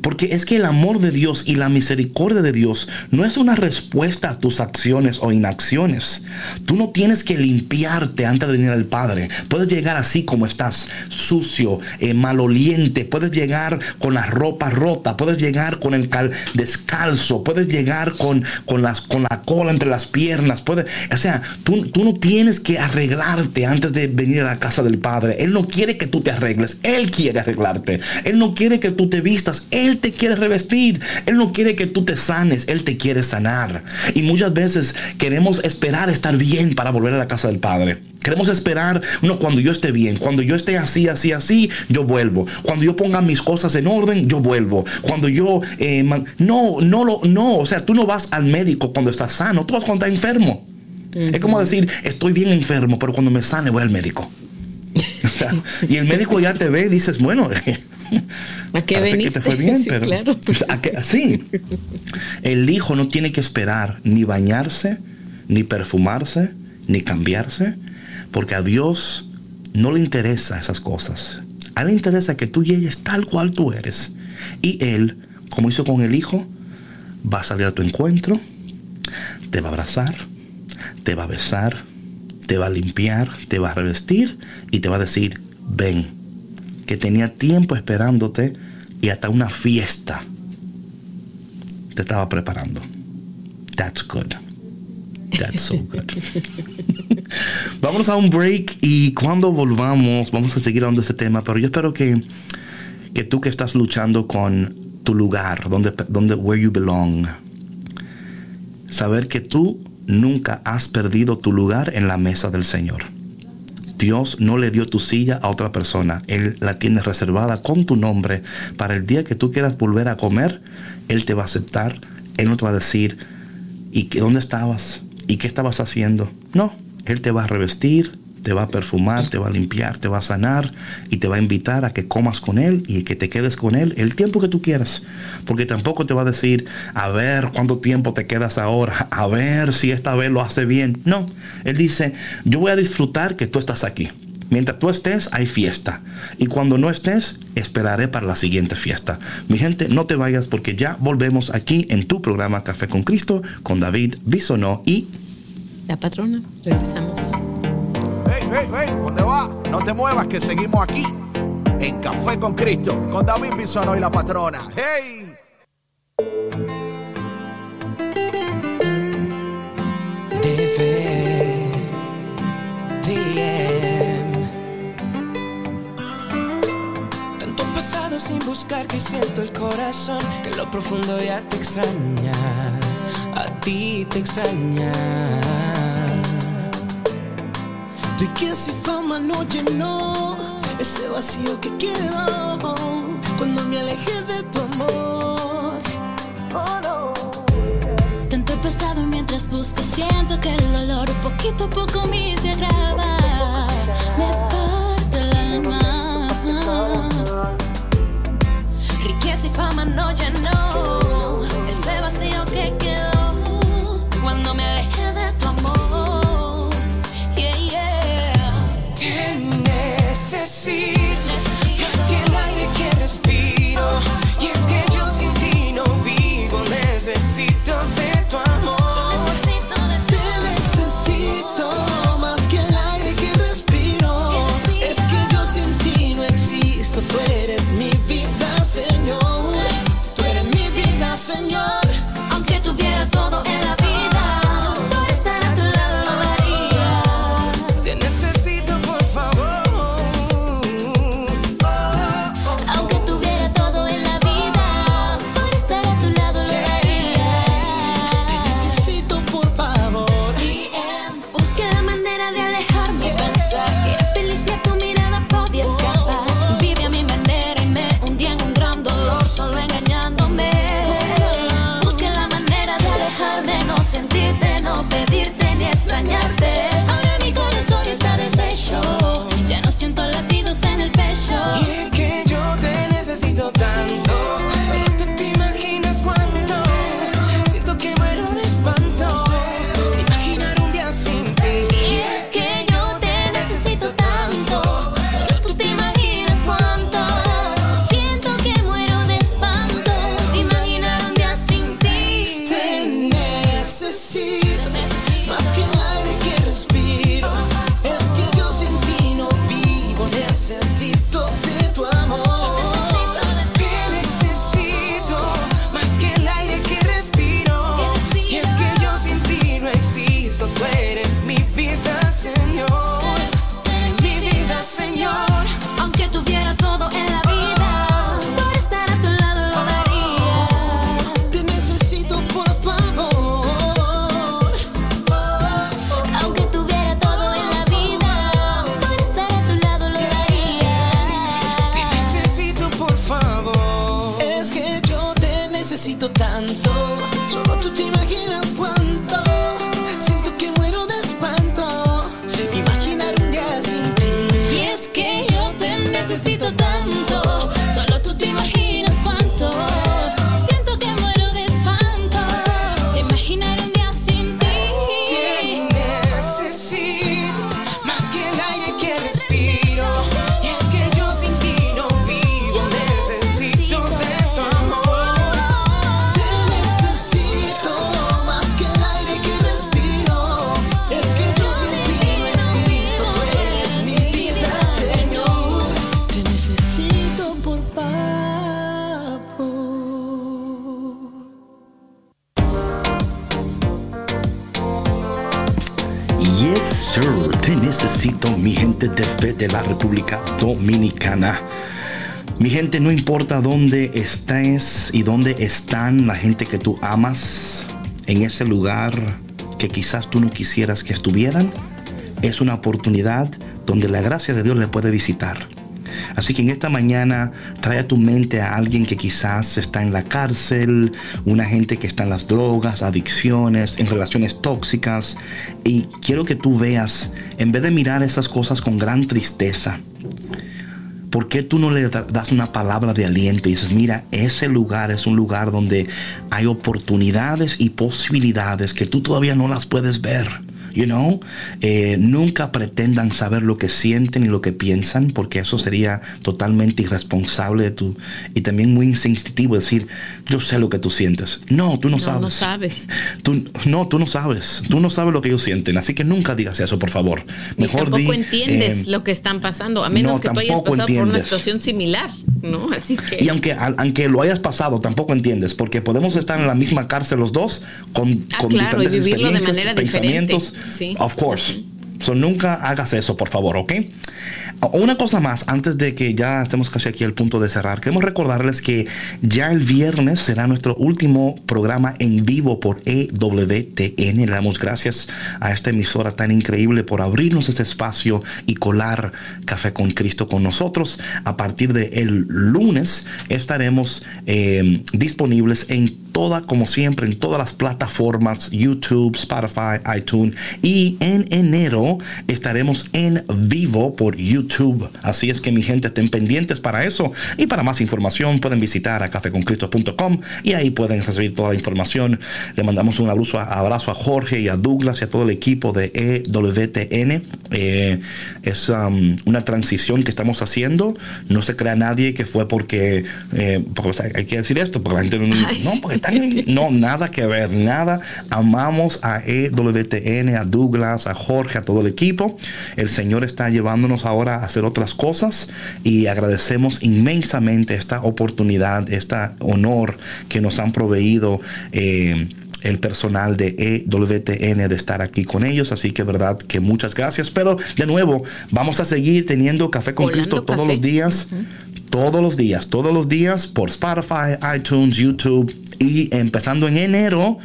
Porque es que el amor de Dios y la misericordia de Dios no es una respuesta a tus acciones o inacciones. Tú no tienes que limpiarte antes de venir al Padre. Puedes llegar así como estás, sucio, eh, maloliente. Puedes llegar con la ropa rota. Puedes llegar con el cal descalzo. Puedes llegar con, con, las, con la cola entre las piernas. Puedes, o sea, tú, tú no tienes que arreglarte antes de venir a la casa del Padre. Él no quiere que tú te arregles. Él quiere arreglarte. Él no quiere que tú te vistas. Él te quiere revestir. Él no quiere que tú te sanes. Él te quiere sanar. Y muchas veces queremos esperar estar bien para volver a la casa del Padre. Queremos esperar, no, cuando yo esté bien, cuando yo esté así, así, así, yo vuelvo. Cuando yo ponga mis cosas en orden, yo vuelvo. Cuando yo, eh, no, no, lo, no, o sea, tú no vas al médico cuando estás sano, tú vas cuando estás enfermo. Es como decir, estoy bien enfermo, pero cuando me sane voy al médico. y el médico ya te ve y dices, bueno, ¿A qué veniste? Que te fue bien, pero, claro. sí. El hijo no tiene que esperar ni bañarse, ni perfumarse, ni cambiarse, porque a Dios no le interesa esas cosas. A él le interesa que tú llegues tal cual tú eres. Y él, como hizo con el hijo, va a salir a tu encuentro, te va a abrazar, te va a besar, te va a limpiar, te va a revestir y te va a decir, ven que tenía tiempo esperándote y hasta una fiesta te estaba preparando. That's good. That's so good. vamos a un break y cuando volvamos vamos a seguir hablando de este tema, pero yo espero que, que tú que estás luchando con tu lugar, donde, donde, where you belong, saber que tú nunca has perdido tu lugar en la mesa del Señor. Dios no le dio tu silla a otra persona. Él la tiene reservada con tu nombre para el día que tú quieras volver a comer. Él te va a aceptar. Él no te va a decir, ¿y dónde estabas? ¿Y qué estabas haciendo? No, Él te va a revestir, te va a perfumar, te va a limpiar, te va a sanar y te va a invitar a que comas con Él y que te quedes con Él el tiempo que tú quieras. Porque tampoco te va a decir, a ver cuánto tiempo te quedas ahora, a ver si esta vez lo hace bien. No, Él dice, yo voy a disfrutar que tú estás aquí. Mientras tú estés, hay fiesta. Y cuando no estés, esperaré para la siguiente fiesta. Mi gente, no te vayas porque ya volvemos aquí en tu programa Café con Cristo con David Bisonó y... La patrona, regresamos hey, hey, ¿dónde va? No te muevas que seguimos aquí en Café con Cristo, con David Bisono y la patrona. ¡Hey! Tanto pasado sin buscar que siento el corazón, que lo profundo ya te extraña, a ti te extraña de que si fama no llenó ese vacío que quedó cuando me alejé de tu amor. Oh, no. Tanto pesado mientras busco, siento que el dolor poquito a poco me se agrava. Me parte el alma. Riqueza y fama no llenó ese vacío que quedó. Mi gente, no importa dónde estés y dónde están la gente que tú amas, en ese lugar que quizás tú no quisieras que estuvieran, es una oportunidad donde la gracia de Dios le puede visitar. Así que en esta mañana trae a tu mente a alguien que quizás está en la cárcel, una gente que está en las drogas, adicciones, en relaciones tóxicas. Y quiero que tú veas, en vez de mirar esas cosas con gran tristeza, ¿por qué tú no le da- das una palabra de aliento y dices, mira, ese lugar es un lugar donde hay oportunidades y posibilidades que tú todavía no las puedes ver? You know, Eh, nunca pretendan saber lo que sienten y lo que piensan, porque eso sería totalmente irresponsable de tu y también muy instintivo decir, yo sé lo que tú sientes. No, tú no, No, sabes. no sabes. Tú, no, tú no sabes. Tú no sabes lo que ellos sienten. Así que nunca digas eso, por favor. Y Mejor tampoco di, entiendes eh, lo que están pasando, a menos no, que tú hayas pasado por una situación similar, ¿no? Así que Y aunque, aunque lo hayas pasado, tampoco entiendes, porque podemos estar en la misma cárcel los dos con, Ah, con claro, y diferentes vivirlo de manera diferente, pensamientos. Of course. So, nunca hagas eso, por favor, ¿ok? Una cosa más, antes de que ya estemos casi aquí al punto de cerrar, queremos recordarles que ya el viernes será nuestro último programa en vivo por EWTN. Le damos gracias a esta emisora tan increíble por abrirnos este espacio y colar Café con Cristo con nosotros. A partir del el lunes estaremos eh, disponibles en toda, como siempre, en todas las plataformas, YouTube, Spotify, iTunes. Y en enero estaremos en vivo por YouTube. Así es que mi gente estén pendientes para eso. Y para más información pueden visitar a cafeconcristo.com y ahí pueden recibir toda la información. Le mandamos un abrazo a, abrazo a Jorge y a Douglas y a todo el equipo de EWTN. Eh, es um, una transición que estamos haciendo. No se crea nadie que fue porque, eh, porque, o sea, hay que decir esto, porque la gente no, Ay, no, porque están no, nada que ver, nada. Amamos a EWTN, a Douglas, a Jorge, a todo el equipo. El Señor está llevándonos ahora a hacer otras cosas y agradecemos inmensamente esta oportunidad, este honor que nos han proveído. eh, el personal de EWTN de estar aquí con ellos, así que verdad que muchas gracias, pero de nuevo vamos a seguir teniendo café con Cristo todos café. los días, todos los días, todos los días por Spotify, iTunes, YouTube y empezando en enero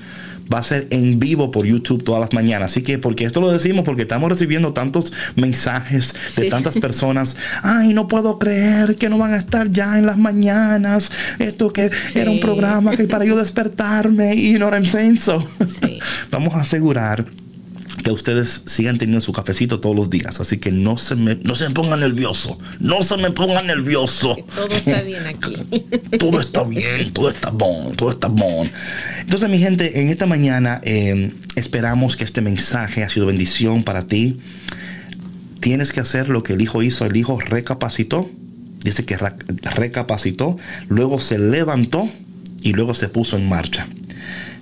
va a ser en vivo por YouTube todas las mañanas. Así que, porque esto lo decimos, porque estamos recibiendo tantos mensajes de Sí. tantas personas. Ay, no puedo creer que no van a estar ya en las mañanas. Esto que era un programa que para yo despertarme. Y you know what I'm saying? So, Sí. vamos a asegurar que ustedes sigan teniendo su cafecito todos los días. Así que no se me, no se me pongan nervioso. No se me pongan nervioso. todo está bien aquí. todo está bien, todo está bon, todo está bon. Entonces, mi gente, en esta mañana eh, esperamos que este mensaje ha sido bendición para ti. Tienes que hacer lo que el hijo hizo. El hijo recapacitó. Dice que recapacitó. Luego se levantó y luego se puso en marcha.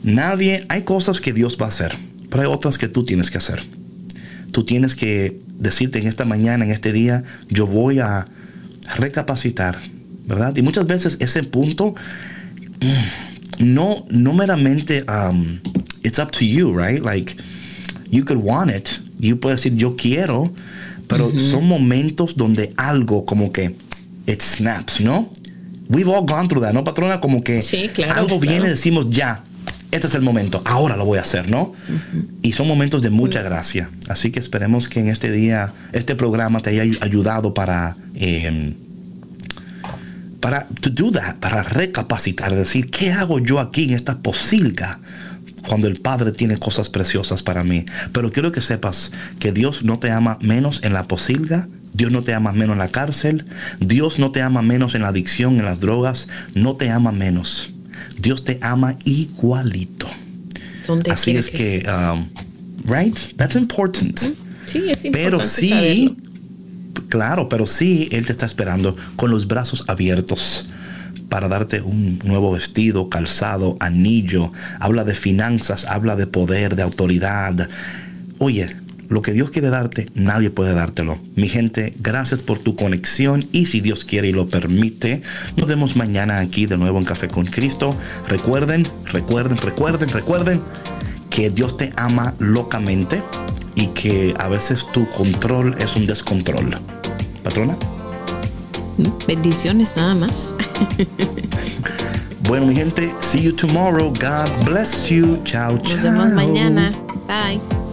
Nadie, hay cosas que Dios va a hacer, pero hay otras que tú tienes que hacer. Tú tienes que decirte en esta mañana, en este día, yo voy a recapacitar, ¿verdad? Y muchas veces ese punto mm, no, no meramente, um, it's up to you, right? Like, you could want it, you puedes decir yo quiero, pero son momentos donde algo como que it snaps, ¿no? We've all gone through that, ¿no, patrona? Como que Sí, claro, algo viene, decimos ya, este es el momento, ahora lo voy a hacer, ¿no? Y son momentos de mucha gracia. Así que esperemos que en este día, este programa te haya ay- ayudado para, eh, para to do that, para recapacitar, decir, ¿qué hago yo aquí en esta posilga? Cuando el Padre tiene cosas preciosas para mí. Pero quiero que sepas que Dios no te ama menos en la posilga, Dios no te ama menos en la cárcel, Dios no te ama menos en la adicción, en las drogas, no te ama menos. Dios te ama igualito. Donde Así es que, um, right? That's important. sí, es importante Pero sí, saberlo. claro, pero sí, Él te está esperando con los brazos abiertos para darte un nuevo vestido, calzado, anillo. Habla de finanzas, habla de poder, de autoridad. Oye, lo que Dios quiere darte, nadie puede dártelo. Mi gente, gracias por tu conexión y si Dios quiere y lo permite, nos vemos mañana aquí de nuevo en Café con Cristo. Recuerden, recuerden, recuerden, recuerden que Dios te ama locamente y que a veces tu control es un descontrol. Patrona. Bendiciones nada más. Bueno, mi gente, see you tomorrow. God bless you. Chao, chao. Nos vemos mañana. Bye.